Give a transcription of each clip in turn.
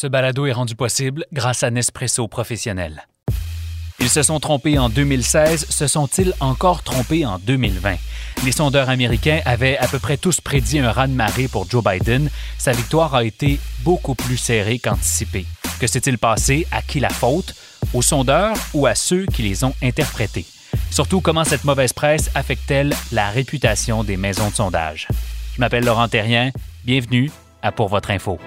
Ce balado est rendu possible grâce à Nespresso Professionnel. Ils se sont trompés en 2016, se sont-ils encore trompés en 2020? Les sondeurs américains avaient à peu près tous prédit un raz-de-marée pour Joe Biden. Sa victoire a été beaucoup plus serrée qu'anticipée. Que s'est-il passé? À qui la faute? Aux sondeurs ou à ceux qui les ont interprétés? Surtout, comment cette mauvaise presse affecte-t-elle la réputation des maisons de sondage? Je m'appelle Laurent Terrien. Bienvenue à Pour votre info.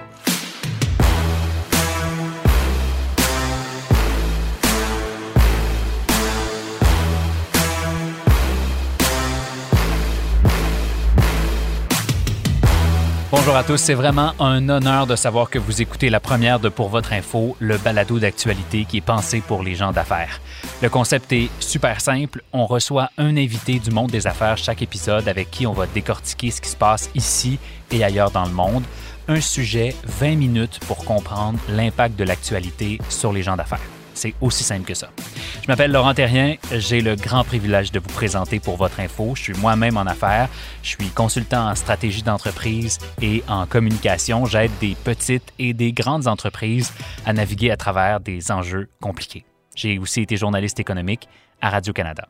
Bonjour à tous, c'est vraiment un honneur de savoir que vous écoutez la première de Pour votre info, le balado d'actualité qui est pensé pour les gens d'affaires. Le concept est super simple, on reçoit un invité du monde des affaires chaque épisode avec qui on va décortiquer ce qui se passe ici et ailleurs dans le monde. Un sujet, 20 minutes pour comprendre l'impact de l'actualité sur les gens d'affaires. C'est aussi simple que ça. Je m'appelle Laurent Terrien. J'ai le grand privilège de vous présenter pour votre info. Je suis moi-même en affaires. Je suis consultant en stratégie d'entreprise et en communication. J'aide des petites et des grandes entreprises à naviguer à travers des enjeux compliqués. J'ai aussi été journaliste économique à Radio-Canada.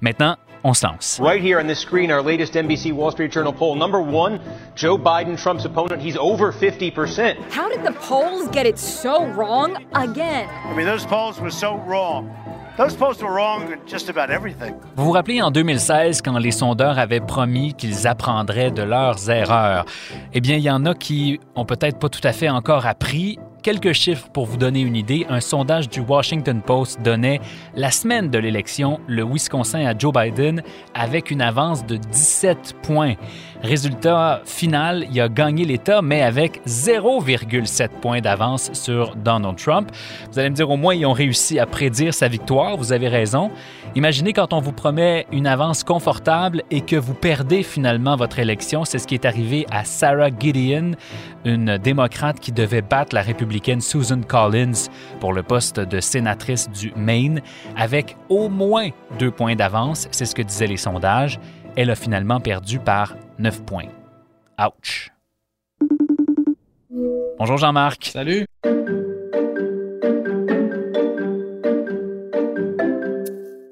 Maintenant, on se lance. Right here on this screen, our latest NBC Wall Street Journal poll. Number one, Joe Biden, Trump's opponent, he's over 50%. How did the polls get it so wrong again? I mean, those polls were so wrong. Those polls were wrong in just about everything. Vous vous rappelez en 2016 quand les sondeurs avaient promis qu'ils apprendraient de leurs erreurs? Eh bien, il y en a qui ont peut-être pas tout à fait encore appris Quelques chiffres pour vous donner une idée. Un sondage du Washington Post donnait la semaine de l'élection le Wisconsin à Joe Biden avec une avance de 17 points. Résultat final, il a gagné l'État, mais avec 0,7 points d'avance sur Donald Trump. Vous allez me dire, au moins, ils ont réussi à prédire sa victoire. Vous avez raison. Imaginez quand on vous promet une avance confortable et que vous perdez finalement votre élection. C'est ce qui est arrivé à Sarah Gideon, une démocrate qui devait battre la républicaine Susan Collins pour le poste de sénatrice du Maine avec au moins deux points d'avance. C'est ce que disaient les sondages. Elle a finalement perdu par 9 points. Ouch. Bonjour Jean-Marc. Salut.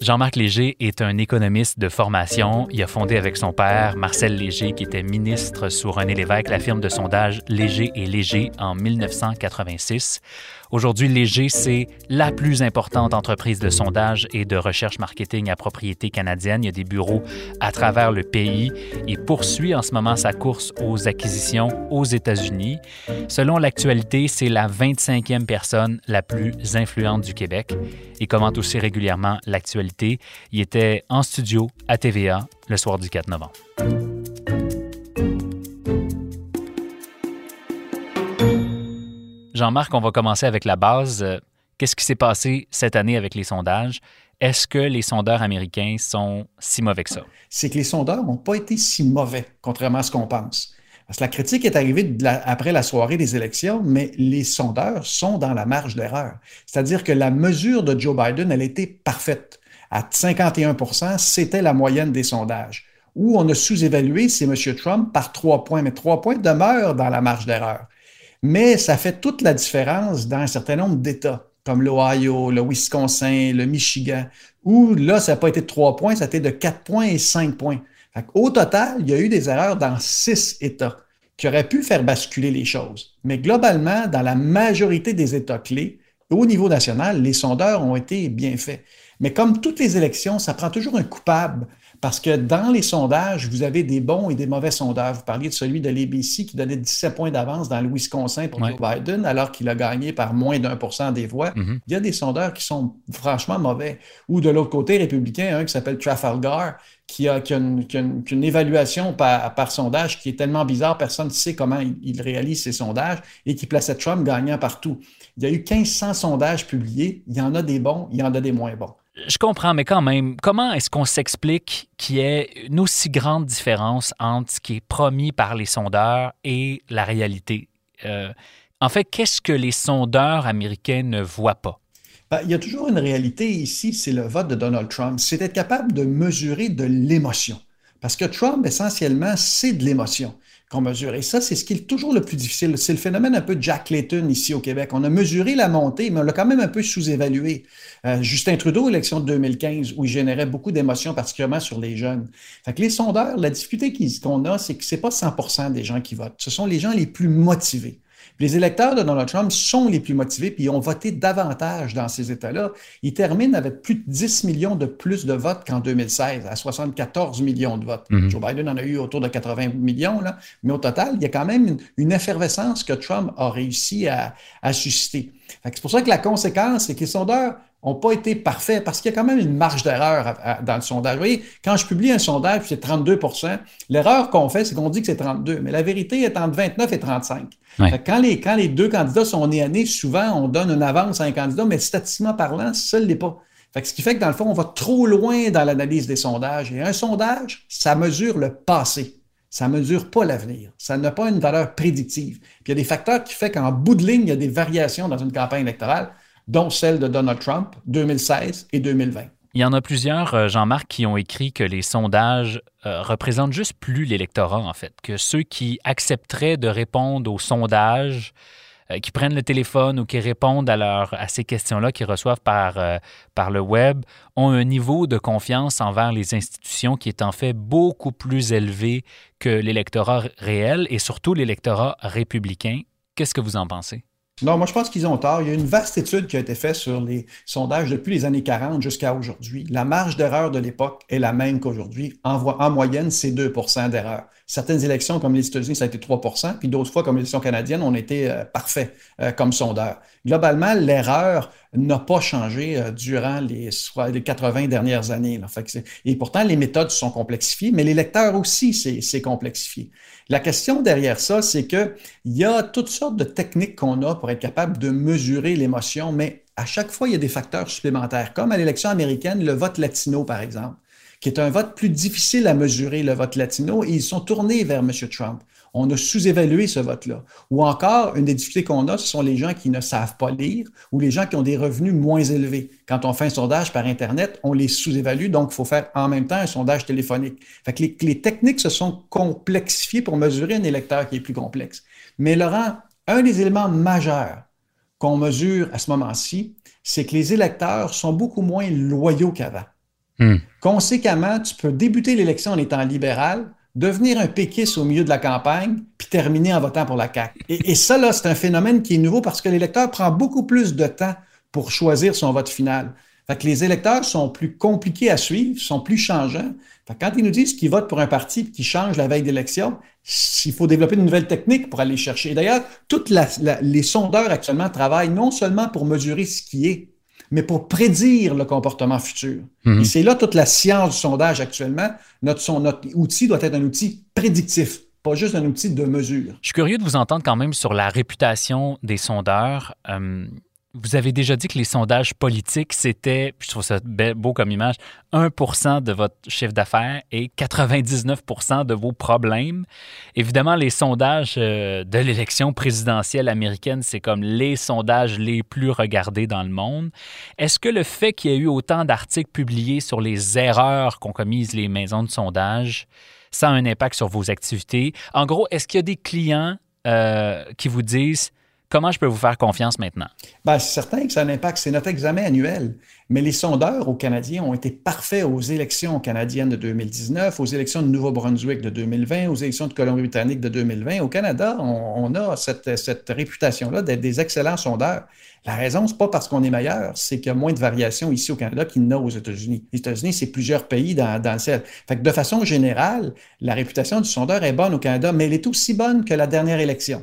Jean-Marc Léger est un économiste de formation. Il a fondé avec son père, Marcel Léger, qui était ministre sous René Lévesque, la firme de sondage Léger et Léger en 1986. Aujourd'hui, Léger, c'est la plus importante entreprise de sondage et de recherche marketing à propriété canadienne. Il y a des bureaux à travers le pays. Il poursuit en ce moment sa course aux acquisitions aux États-Unis. Selon l'actualité, c'est la 25e personne la plus influente du Québec. Il commente aussi régulièrement l'actualité. Il était en studio à TVA le soir du 4 novembre. Jean-Marc, on va commencer avec la base. Euh, qu'est-ce qui s'est passé cette année avec les sondages? Est-ce que les sondeurs américains sont si mauvais que ça? C'est que les sondeurs n'ont pas été si mauvais, contrairement à ce qu'on pense. Parce que la critique est arrivée après la soirée des élections, mais les sondeurs sont dans la marge d'erreur. C'est-à-dire que la mesure de Joe Biden, elle était parfaite. À 51 c'était la moyenne des sondages. Où on a sous-évalué, c'est M. Trump par trois points, mais trois points demeurent dans la marge d'erreur. Mais ça fait toute la différence dans un certain nombre d'États, comme l'Ohio, le Wisconsin, le Michigan, où là, ça n'a pas été de trois points, ça a été de quatre points et cinq points. Au total, il y a eu des erreurs dans six États qui auraient pu faire basculer les choses. Mais globalement, dans la majorité des États clés, au niveau national, les sondeurs ont été bien faits. Mais comme toutes les élections, ça prend toujours un coupable Parce que dans les sondages, vous avez des bons et des mauvais sondeurs. Vous parliez de celui de l'ABC qui donnait 17 points d'avance dans le Wisconsin pour Joe Biden, alors qu'il a gagné par moins d'un pour cent des voix. Mhm. Il y a des sondeurs qui sont franchement mauvais. Ou de l'autre côté, républicain, un qui s'appelle Trafalgar, qui a, qui a, une, qui a une- qui a une évaluation par, par sondage qui est tellement bizarre, personne ne sait comment il, il réalise ses sondages et qui plaçait Trump gagnant partout. Il y a eu 1500 sondages publiés. Il y en a des bons, il y en a des moins bons. Je comprends, mais quand même, comment est-ce qu'on s'explique qu'il y ait une aussi grande différence entre ce qui est promis par les sondeurs et la réalité? Euh, en fait, qu'est-ce que les sondeurs américains ne voient pas? Ben, il y a toujours une réalité ici, c'est le vote de Donald Trump. C'est être capable de mesurer de l'émotion. Parce que Trump, essentiellement, c'est de l'émotion qu'on mesure. Et ça, c'est ce qui est toujours le plus difficile. C'est le phénomène un peu Jack Layton ici au Québec. On a mesuré la montée, mais on l'a quand même un peu sous-évalué. Euh, Justin Trudeau, élection de 2015, où il générait beaucoup d'émotions, particulièrement sur les jeunes. Fait que les sondeurs, la difficulté qu'on a, c'est que c'est pas 100% des gens qui votent. Ce sont les gens les plus motivés. Les électeurs de Donald Trump sont les plus motivés, puis ils ont voté davantage dans ces États-là. Ils terminent avec plus de 10 millions de plus de votes qu'en 2016, à 74 millions de votes. Mhm. Joe Biden en a eu autour de 80 millions, là. mais au total, il y a quand même une, une effervescence que Trump a réussi à, à susciter. C'est pour ça que la conséquence, c'est que les sondeurs n'ont pas été parfaits parce qu'il y a quand même une marge d'erreur dans le sondage. Vous voyez, quand je publie un sondage, puis c'est 32% l'erreur qu'on fait, c'est qu'on dit que c'est 32, mais la vérité est entre 29 et 35. Ouais. Fait que Quand, les, quand les deux candidats sont nés à nez, souvent, on donne une avance à un candidat, mais statistiquement parlant, ça ne l'est pas. Fait que ce qui fait que dans le fond, on va trop loin dans l'analyse des sondages. Et un sondage, ça mesure le passé. Ça ne mesure pas l'avenir. Ça n'a pas une valeur prédictive. Puis il y a des facteurs qui font qu'en bout de ligne, il y a des variations dans une campagne électorale, dont celle de Donald Trump, 2016 et 2020. Il y en a plusieurs, euh, Jean-Marc, qui ont écrit que les sondages euh, représentent juste plus l'électorat, en fait, que ceux qui accepteraient de répondre aux sondages, euh, qui prennent le téléphone ou qui répondent à, à ces questions-là qu'ils reçoivent par, par le web, ont un niveau de confiance envers les institutions qui est en fait beaucoup plus élevé que l'électorat réel et surtout l'électorat républicain. Qu'est-ce que vous en pensez? Non, moi, je pense qu'ils ont tort. Il y a une vaste étude qui a été faite sur les sondages depuis les années 40 jusqu'à aujourd'hui. La marge d'erreur de l'époque est la même qu'aujourd'hui. En, moyenne, c'est 2% d'erreur. Certaines élections, comme les États-Unis, ça a été 3% puis d'autres fois, comme l'élection canadienne, on était euh, parfait euh, comme sondeur. Globalement, l'erreur n'a pas changé euh, durant les, les 80 dernières années. là. Fait et pourtant, les méthodes sont complexifiées, mais les lecteurs aussi, c'est complexifié. La question derrière ça, c'est que il y a toutes sortes de techniques qu'on a pour être capable de mesurer l'émotion, mais à chaque fois, il y a des facteurs supplémentaires, comme à l'élection américaine, le vote latino, par exemple, qui est un vote plus difficile à mesurer, le vote latino, et ils sont tournés vers M. Trump. On a sous-évalué ce vote-là. Ou encore, une des difficultés qu'on a, ce sont les gens qui ne savent pas lire ou les gens qui ont des revenus moins élevés. Quand on fait un sondage par Internet, on les sous-évalue, donc il faut faire en même temps un sondage téléphonique. Fait que les, techniques se sont complexifiées pour mesurer un électeur qui est plus complexe. Mais Laurent, un des éléments majeurs qu'on mesure à ce moment-ci, c'est que les électeurs sont beaucoup moins loyaux qu'avant. Hmm. Conséquemment, tu peux débuter l'élection en étant libéral, devenir un péquiste au milieu de la campagne, puis terminer en votant pour la CAQ. Et, ça, là, c'est un phénomène qui est nouveau parce que l'électeur prend beaucoup plus de temps pour choisir son vote final. Fait que les électeurs sont plus compliqués à suivre, sont plus changeants. Fait que quand ils nous disent qu'ils votent pour un parti et qu'ils changent la veille d'élection, il faut développer une nouvelle technique pour aller chercher. D'ailleurs, la- les sondeurs actuellement travaillent non seulement pour mesurer ce qui est, mais pour prédire le comportement futur. Mhm. Et c'est là toute la science du sondage actuellement. Notre, son- notre outil doit être un outil prédictif, pas juste un outil de mesure. Je suis curieux de vous entendre quand même sur la réputation des sondeurs. Euh, vous avez déjà dit que les sondages politiques, c'était, je trouve ça be- beau comme image, 1% de votre chiffre d'affaires et 99% de vos problèmes. Évidemment, les sondages euh, de l'élection présidentielle américaine, c'est comme les sondages les plus regardés dans le monde. Est-ce que le fait qu'il y ait eu autant d'articles publiés sur les erreurs qu'ont commises les maisons de sondage, ça a un impact sur vos activités? En gros, est-ce qu'il y a des clients euh, qui vous disent Comment je peux vous faire confiance maintenant? Ben, c'est certain que ça a un impact. C'est notre examen annuel. Mais les sondeurs aux Canadiens ont été parfaits aux élections canadiennes de 2019, aux élections de Nouveau-Brunswick de 2020, aux élections de Colombie-Britannique de 2020. Au Canada, on, a cette, réputation-là d'être des excellents sondeurs. La raison, c'est pas parce qu'on est meilleur, c'est qu'il y a moins de variations ici au Canada qu'il n'y en a aux États-Unis. Les États-Unis, c'est plusieurs pays dans, dans le ciel. Fait que de façon générale, la réputation du sondeur est bonne au Canada, mais elle est aussi bonne que la dernière élection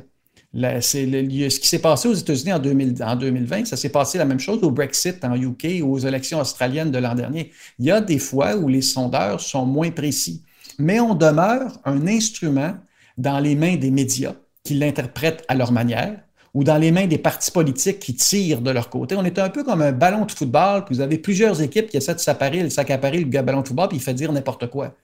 ce qui s'est passé aux États-Unis en, 2020, ça s'est passé la même chose au Brexit en UK ou aux élections australiennes de l'an dernier. Il y a des fois où les sondeurs sont moins précis, mais on demeure un instrument dans les mains des médias qui l'interprètent à leur manière ou dans les mains des partis politiques qui tirent de leur côté. On est un peu comme un ballon de football, puis vous avez plusieurs équipes qui essaient de s'accaparer le ballon de football, puis il fait dire n'importe quoi.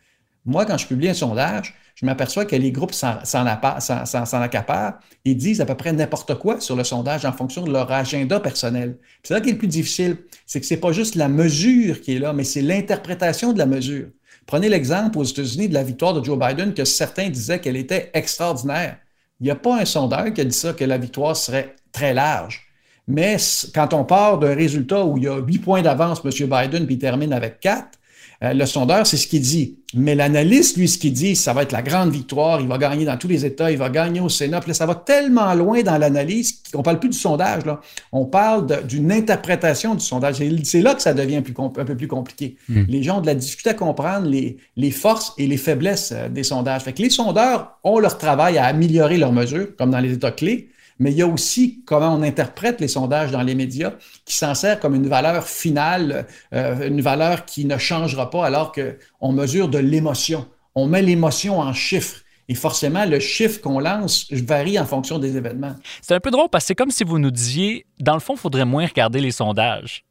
Moi, quand je publie un sondage, je m'aperçois que les groupes s'en accaparent et disent à peu près n'importe quoi sur le sondage en fonction de leur agenda personnel. C'est ça qui est le plus difficile, c'est que ce n'est pas juste la mesure qui est là, mais c'est l'interprétation de la mesure. Prenez l'exemple aux États-Unis de la victoire de Joe Biden que certains disaient qu'elle était extraordinaire. Il n'y a pas un sondeur qui a dit ça, que la victoire serait très large. Mais quand on part d'un résultat où il y a huit points d'avance, M. Biden, puis il termine avec quatre, euh, le sondeur, c'est ce qu'il dit. Mais l'analyste, lui, ce qu'il dit, ça va être la grande victoire, il va gagner dans tous les États, il va gagner au Sénat. Puis là, ça va tellement loin dans l'analyse qu'on ne parle plus du sondage, là. on parle d'une interprétation du sondage. C'est là que ça devient un peu plus compliqué. Hmm. Les gens ont de la difficulté à comprendre les, les forces et les faiblesses euh, des sondages. Fait que les sondeurs ont leur travail à améliorer leurs mesures, comme dans les États clés, mais il y a aussi comment on interprète les sondages dans les médias qui s'en sert comme une valeur finale, euh, une valeur qui ne changera pas alors qu'on mesure de l'émotion. On met l'émotion en chiffres. Et forcément, le chiffre qu'on lance varie en fonction des événements. C'est un peu drôle parce que c'est comme si vous nous disiez, dans le fond, il faudrait moins regarder les sondages.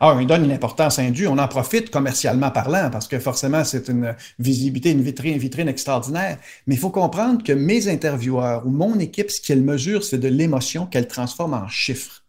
Ah, on donne une importance indue. On en profite commercialement parlant parce que forcément, c'est une visibilité, une vitrine, vitrine extraordinaire. Mais il faut comprendre que mes intervieweurs ou mon équipe, ce qu'elle mesure, c'est de l'émotion qu'elle transforme en chiffre.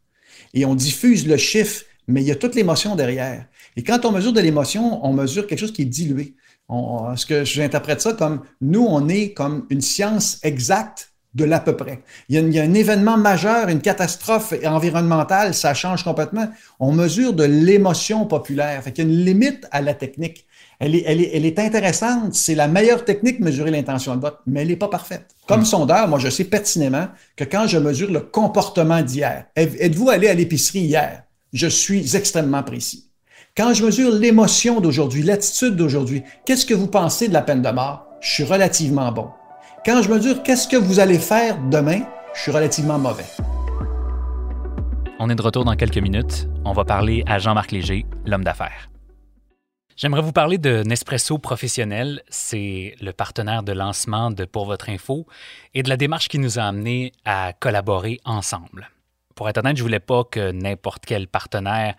Et on diffuse le chiffre, mais il y a toute l'émotion derrière. Et quand on mesure de l'émotion, on mesure quelque chose qui est dilué. ce que j'interprète ça comme nous, on est comme une science exacte de l'à peu près. Il y, a, un événement majeur, une catastrophe environnementale, ça change complètement. On mesure de l'émotion populaire. Fait qu'il y a une limite à la technique. Elle est, elle est, elle est intéressante. C'est la meilleure technique, mesurer l'intention de vote, mais elle n'est pas parfaite. Comme hmm. sondeur, moi, je sais pertinemment que quand je mesure le comportement d'hier, êtes-vous allé à l'épicerie hier? Je suis extrêmement précis. Quand je mesure l'émotion d'aujourd'hui, l'attitude d'aujourd'hui, qu'est-ce que vous pensez de la peine de mort? Je suis relativement bon. Quand je mesure qu'est-ce que vous allez faire demain, je suis relativement mauvais. On est de retour dans quelques minutes. On va parler à Jean-Marc Léger, l'homme d'affaires. J'aimerais vous parler de Nespresso Professionnel. C'est le partenaire de lancement de Pour votre info et de la démarche qui nous a amenés à collaborer ensemble. Pour être honnête, je voulais pas que n'importe quel partenaire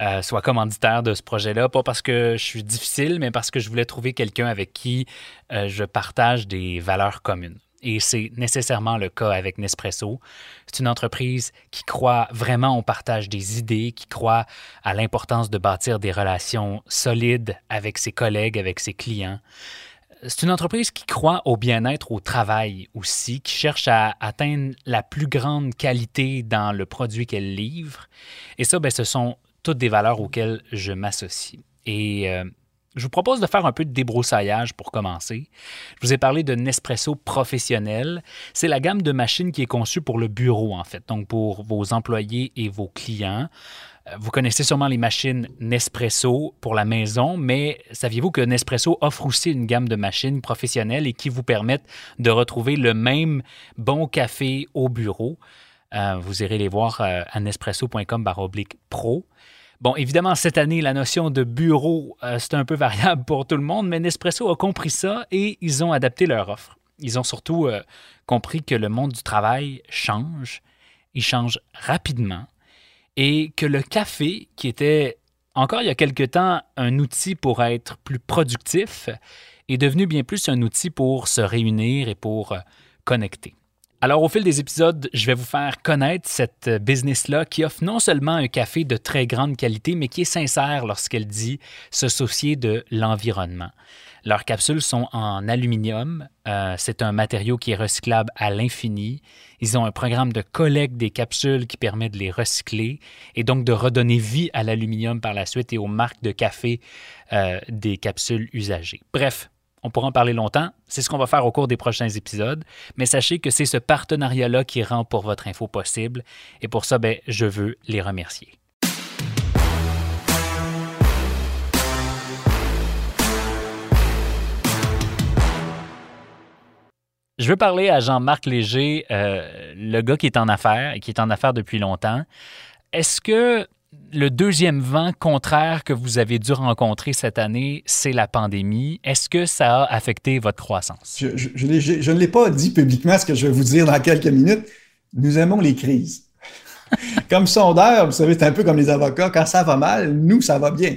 euh, soit commanditaire de ce projet-là, pas parce que je suis difficile, mais parce que je voulais trouver quelqu'un avec qui euh, je partage des valeurs communes. Et c'est nécessairement le cas avec Nespresso. C'est une entreprise qui croit vraiment au partage des idées, qui croit à l'importance de bâtir des relations solides avec ses collègues, avec ses clients. C'est une entreprise qui croit au bien-être au travail aussi, qui cherche à atteindre la plus grande qualité dans le produit qu'elle livre. Et ça, ben, ce sont toutes des valeurs auxquelles je m'associe. Et euh, je vous propose de faire un peu de débroussaillage pour commencer. Je vous ai parlé de Nespresso professionnel. C'est la gamme de machines qui est conçue pour le bureau, en fait, donc pour vos employés et vos clients. Euh, vous connaissez sûrement les machines Nespresso pour la maison, mais saviez-vous que Nespresso offre aussi une gamme de machines professionnelles et qui vous permettent de retrouver le même bon café au bureau? Euh, vous irez les voir à nespresso.com pro. Bon, évidemment, cette année, la notion de bureau, euh, c'est un peu variable pour tout le monde, mais Nespresso a compris ça et ils ont adapté leur offre. Ils ont surtout euh, compris que le monde du travail change, il change rapidement, et que le café, qui était encore il y a quelque temps un outil pour être plus productif, est devenu bien plus un outil pour se réunir et pour euh, connecter. Alors, au fil des épisodes, je vais vous faire connaître cette business-là qui offre non seulement un café de très grande qualité, mais qui est sincère lorsqu'elle dit se soucier de l'environnement. Leurs capsules sont en aluminium. Euh, c'est un matériau qui est recyclable à l'infini. Ils ont un programme de collecte des capsules qui permet de les recycler et donc de redonner vie à l'aluminium par la suite et aux marques de café euh, des capsules usagées. Bref, on pourra en parler longtemps. C'est ce qu'on va faire au cours des prochains épisodes. Mais sachez que c'est ce partenariat-là qui rend pour votre info possible. Et pour ça, ben, je veux les remercier. Je veux parler à Jean-Marc Léger, euh, le gars qui est en affaires et qui est en affaires depuis longtemps. Est-ce que le deuxième vent contraire que vous avez dû rencontrer cette année, c'est la pandémie. Est-ce que ça a affecté votre croissance? Je, ne l'ai pas dit publiquement, ce que je vais vous dire dans quelques minutes. Nous aimons les crises. comme sondeur, vous savez, c'est un peu comme les avocats. Quand ça va mal, nous, ça va bien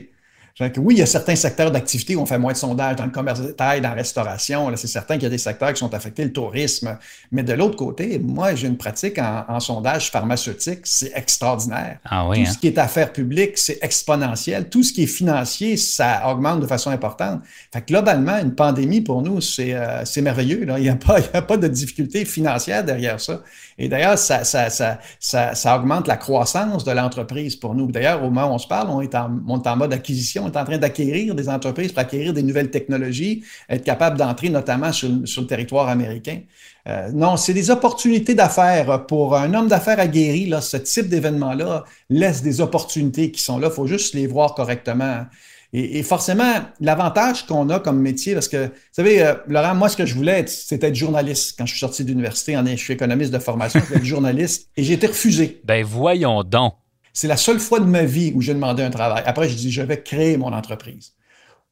oui, il y a certains secteurs d'activité où on fait moins de sondages dans le commerce de détail, dans la restauration. C'est certain qu'il y a des secteurs qui sont affectés, le tourisme. Mais de l'autre côté, moi, j'ai une pratique en, sondage pharmaceutique, c'est extraordinaire. Ah Tout hein? ce qui est affaires publiques, c'est exponentiel. Tout ce qui est financier, ça augmente de façon importante. Fait globalement, une pandémie, pour nous, c'est euh, merveilleux. Il n'y a, pas, a pas de difficulté financière derrière ça. Et d'ailleurs, ça, ça, ça, ça, augmente la croissance de l'entreprise pour nous. D'ailleurs, au moment où on se parle, on est en, on est en mode acquisition, on en train d'acquérir des entreprises pour acquérir des nouvelles technologies, être capable d'entrer notamment sur, sur, le territoire américain. Euh, non, c'est des opportunités d'affaires. Pour un homme d'affaires aguerri, là, ce type d'événement-là laisse des opportunités qui sont là. Il faut juste les voir correctement. Et, forcément, l'avantage qu'on a comme métier, parce que, vous savez, euh, Laurent, moi, ce que je voulais, c'était être journaliste. Quand je suis sorti d'université, je suis économiste de formation, je voulais être journaliste, et j'ai été refusé. Ben voyons donc. C'est la seule fois de ma vie où j'ai demandé un travail. Après, je dis, je vais créer mon entreprise.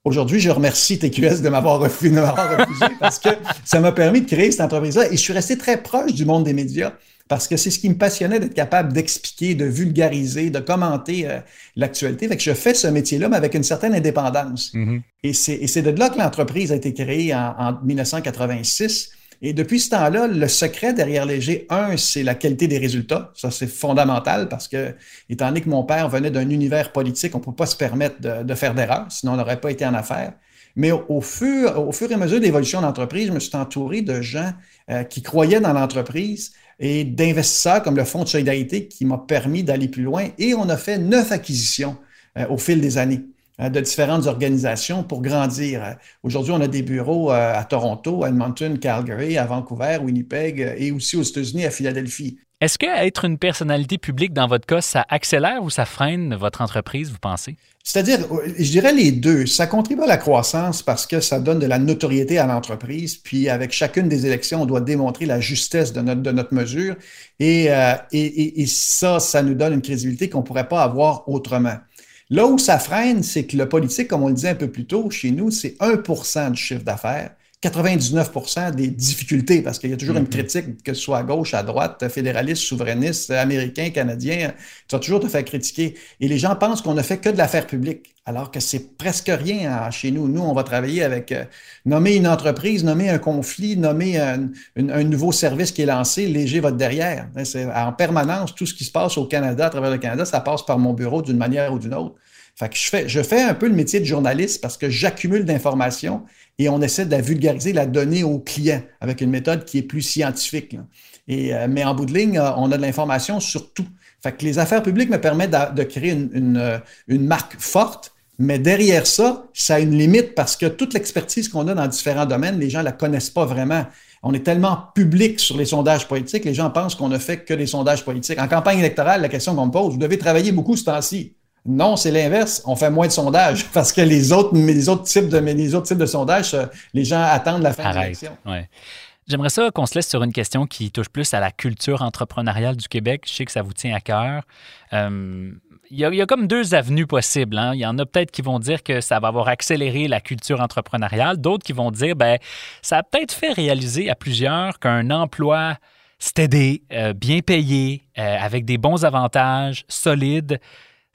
Aujourd'hui, je remercie TQS de m'avoir refusé, refusé parce que ça m'a permis de créer cette entreprise-là et je suis resté très proche du monde des médias parce que c'est ce qui me passionnait d'être capable d'expliquer, de vulgariser, de commenter euh, l'actualité. Fait que je fais ce métier-là, mais avec une certaine indépendance. Mm-hmm. Et c'est de là que l'entreprise a été créée en, en 1986. Et depuis ce temps-là, le secret derrière Léger, un, c'est la qualité des résultats. Ça, c'est fondamental parce que, étant donné que mon père venait d'un univers politique, on ne peut pas se permettre de, faire d'erreurs, sinon on n'aurait pas été en affaires. Mais au, fur, au fur et à mesure de l'évolution de l'entreprise, je me suis entouré de gens euh, qui croyaient dans l'entreprise et d'investisseurs comme le Fonds de solidarité qui m'a permis d'aller plus loin. Et on a fait neuf acquisitions euh, au fil des années. Euh, de différentes organisations pour grandir. Aujourd'hui, on a des bureaux euh, à Toronto, à Edmonton, Calgary, à Vancouver, Winnipeg euh, et aussi aux États-Unis, à Philadelphie. Est-ce que être une personnalité publique dans votre cas, ça accélère ou ça freine votre entreprise, vous pensez? C'est-à-dire, je dirais les deux. Ça contribue à la croissance parce que ça donne de la notoriété à l'entreprise. Puis avec chacune des élections, on doit démontrer la justesse de notre, de notre mesure. Et, et, et ça, ça nous donne une crédibilité qu'on ne pourrait pas avoir autrement. Là où ça freine, c'est que le politique, comme on le disait un peu plus tôt, chez nous, c'est 1% du chiffre d'affaires. 99% des difficultés, parce qu'il y a toujours une mm-hmm. critique, que ce soit à gauche, à droite, fédéraliste, souverainiste, américain, canadien, tu vas toujours te faire critiquer. Et les gens pensent qu'on ne fait que de l'affaire publique, alors que c'est presque rien chez nous. Nous, on va travailler avec euh, nommer une entreprise, nommer un conflit, nommer un, nouveau service qui est lancé, léger votre derrière. C'est en permanence, tout ce qui se passe au Canada, à travers le Canada, ça passe par mon bureau d'une manière ou d'une autre. Fait que je fais, je fais un peu le métier de journaliste parce que j'accumule d'informations et on essaie de la vulgariser, la donner aux clients avec une méthode qui est plus scientifique. Et, euh, mais en bout de ligne, euh, on a de l'information sur tout. Fait que les affaires publiques me permettent de, créer une, une, euh, une, marque forte, mais derrière ça, ça a une limite parce que toute l'expertise qu'on a dans différents domaines, les gens ne la connaissent pas vraiment. On est tellement public sur les sondages politiques, les gens pensent qu'on ne fait que des sondages politiques. En campagne électorale, la question qu'on me pose, vous devez travailler beaucoup ce temps-ci. Non, c'est l'inverse. On fait moins de sondages parce que les autres, les autres types de, les autres types de sondages, euh, les gens attendent la fin de l'élection. Ouais. J'aimerais ça qu'on se laisse sur une question qui touche plus à la culture entrepreneuriale du Québec. Je sais que ça vous tient à cœur. Euh, il, y a, comme deux avenues possibles. Hein. Il y en a peut-être qui vont dire que ça va avoir accéléré la culture entrepreneuriale, d'autres qui vont dire ben ça a peut-être fait réaliser à plusieurs qu'un emploi stédé, euh, bien payé, avec des bons avantages, solide,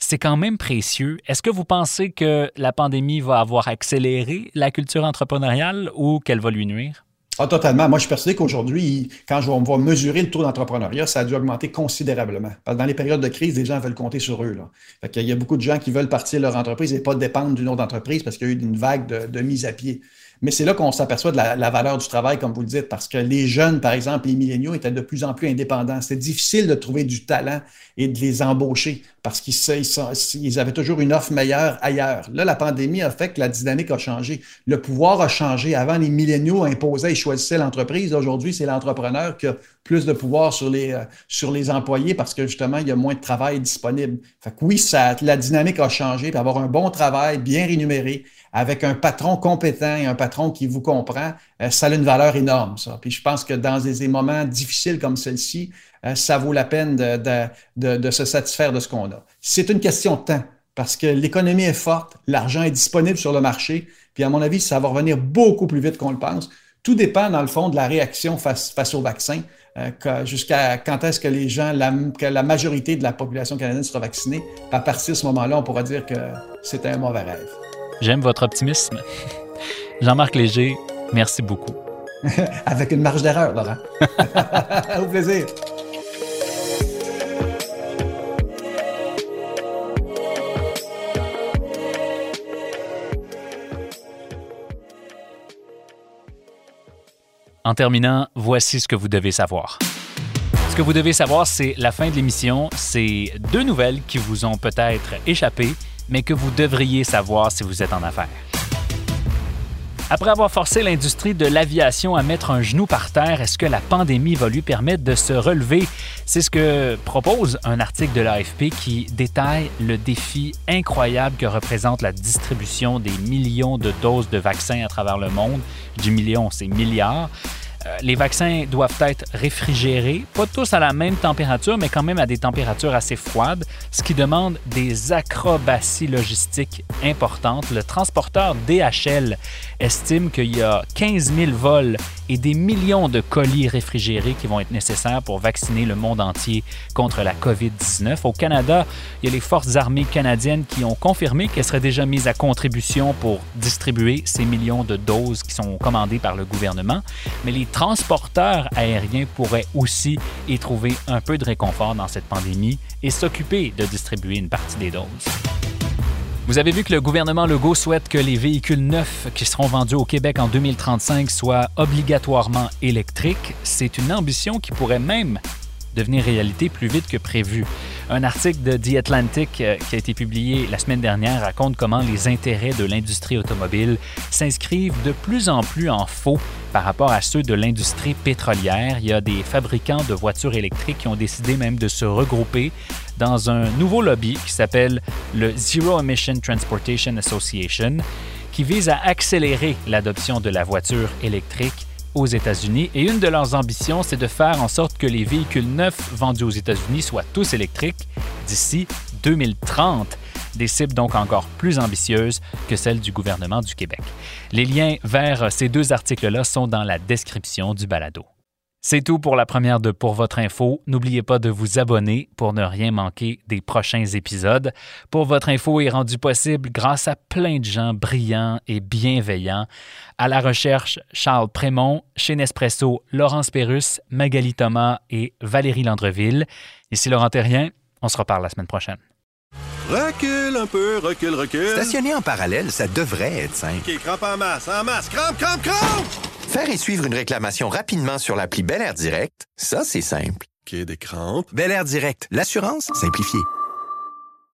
c'est quand même précieux. Est-ce que vous pensez que la pandémie va avoir accéléré la culture entrepreneuriale ou qu'elle va lui nuire? Ah, totalement. Moi, je suis persuadé qu'aujourd'hui, quand on va mesurer le taux d'entrepreneuriat, ça a dû augmenter considérablement. Parce que dans les périodes de crise, les gens veulent compter sur eux. Qu'il y a beaucoup de gens qui veulent partir de leur entreprise et pas dépendre d'une autre entreprise parce qu'il y a eu une vague de, mise à pied. Mais c'est là qu'on s'aperçoit de la, valeur du travail, comme vous le dites, parce que les jeunes, par exemple, les milléniaux, étaient de plus en plus indépendants. C'était difficile de trouver du talent et de les embaucher parce qu'ils avaient toujours une offre meilleure ailleurs. Là, la pandémie a fait que la dynamique a changé. Le pouvoir a changé. Avant, les milléniaux imposaient et choisissaient l'entreprise. Aujourd'hui, c'est l'entrepreneur qui a plus de pouvoir sur les, euh, sur les employés parce que justement, il y a moins de travail disponible. Fait que oui, ça, la dynamique a changé. Puis avoir un bon travail, bien rémunéré, avec un patron compétent et un patron qui vous comprend, euh, ça a une valeur énorme, ça. Puis je pense que dans des, moments difficiles comme celle-ci, euh, ça vaut la peine de, se satisfaire de ce qu'on a. C'est une question de temps parce que l'économie est forte, l'argent est disponible sur le marché, puis à mon avis, ça va revenir beaucoup plus vite qu'on le pense. Tout dépend, dans le fond, de la réaction face, au vaccin, euh, jusqu'à quand est-ce que les gens, que la majorité de la population canadienne sera vaccinée. À partir de ce moment-là, on pourra dire que c'était un mauvais rêve. J'aime votre optimisme. Jean-Marc Léger, merci beaucoup. Avec une marge d'erreur, Laurent. Au plaisir. En terminant, voici ce que vous devez savoir. Ce que vous devez savoir, c'est la fin de l'émission. C'est deux nouvelles qui vous ont peut-être échappé mais que vous devriez savoir si vous êtes en affaires. Après avoir forcé l'industrie de l'aviation à mettre un genou par terre, est-ce que la pandémie va lui permettre de se relever? C'est ce que propose un article de l'AFP qui détaille le défi incroyable que représente la distribution des millions de doses de vaccins à travers le monde. Du million, c'est milliards. Euh, les vaccins doivent être réfrigérés, pas tous à la même température, mais quand même à des températures assez froides, ce qui demande des acrobaties logistiques importantes. Le transporteur DHL estime qu'il y a 15 000 vols et des millions de colis réfrigérés qui vont être nécessaires pour vacciner le monde entier contre la COVID-19. Au Canada, il y a les forces armées canadiennes qui ont confirmé qu'elles seraient déjà mises à contribution pour distribuer ces millions de doses qui sont commandées par le gouvernement. Mais transporteurs aériens pourraient aussi y trouver un peu de réconfort dans cette pandémie et s'occuper de distribuer une partie des doses. Vous avez vu que le gouvernement Legault souhaite que les véhicules neufs qui seront vendus au Québec en 2035 soient obligatoirement électriques. C'est une ambition qui pourrait même devenir réalité plus vite que prévu. Un article de The Atlantic euh, qui a été publié la semaine dernière raconte comment les intérêts de l'industrie automobile s'inscrivent de plus en plus en faux par rapport à ceux de l'industrie pétrolière. Il y a des fabricants de voitures électriques qui ont décidé même de se regrouper dans un nouveau lobby qui s'appelle le Zero Emission Transportation Association qui vise à accélérer l'adoption de la voiture électrique aux États-Unis et une de leurs ambitions, c'est de faire en sorte que les véhicules neufs vendus aux États-Unis soient tous électriques d'ici 2030. Des cibles donc encore plus ambitieuses que celles du gouvernement du Québec. Les liens vers ces deux articles-là sont dans la description du balado. C'est tout pour la première de Pour votre info. N'oubliez pas de vous abonner pour ne rien manquer des prochains épisodes. Pour votre info est rendu possible grâce à plein de gens brillants et bienveillants. À la recherche, Charles Prémont, chez Nespresso, Laurence Pérus, Magali Thomas et Valérie Landreville. Ici Laurent Terrien, on se reparle la semaine prochaine. Recule un peu, recule, recule. Stationner en parallèle, ça devrait être simple. OK, crampe en masse, en masse, crampe, crampe, crampe! Faire et suivre une réclamation rapidement sur l'appli Bel Air Direct, ça, c'est simple. OK, des crampes. Bel Air Direct, l'assurance simplifiée.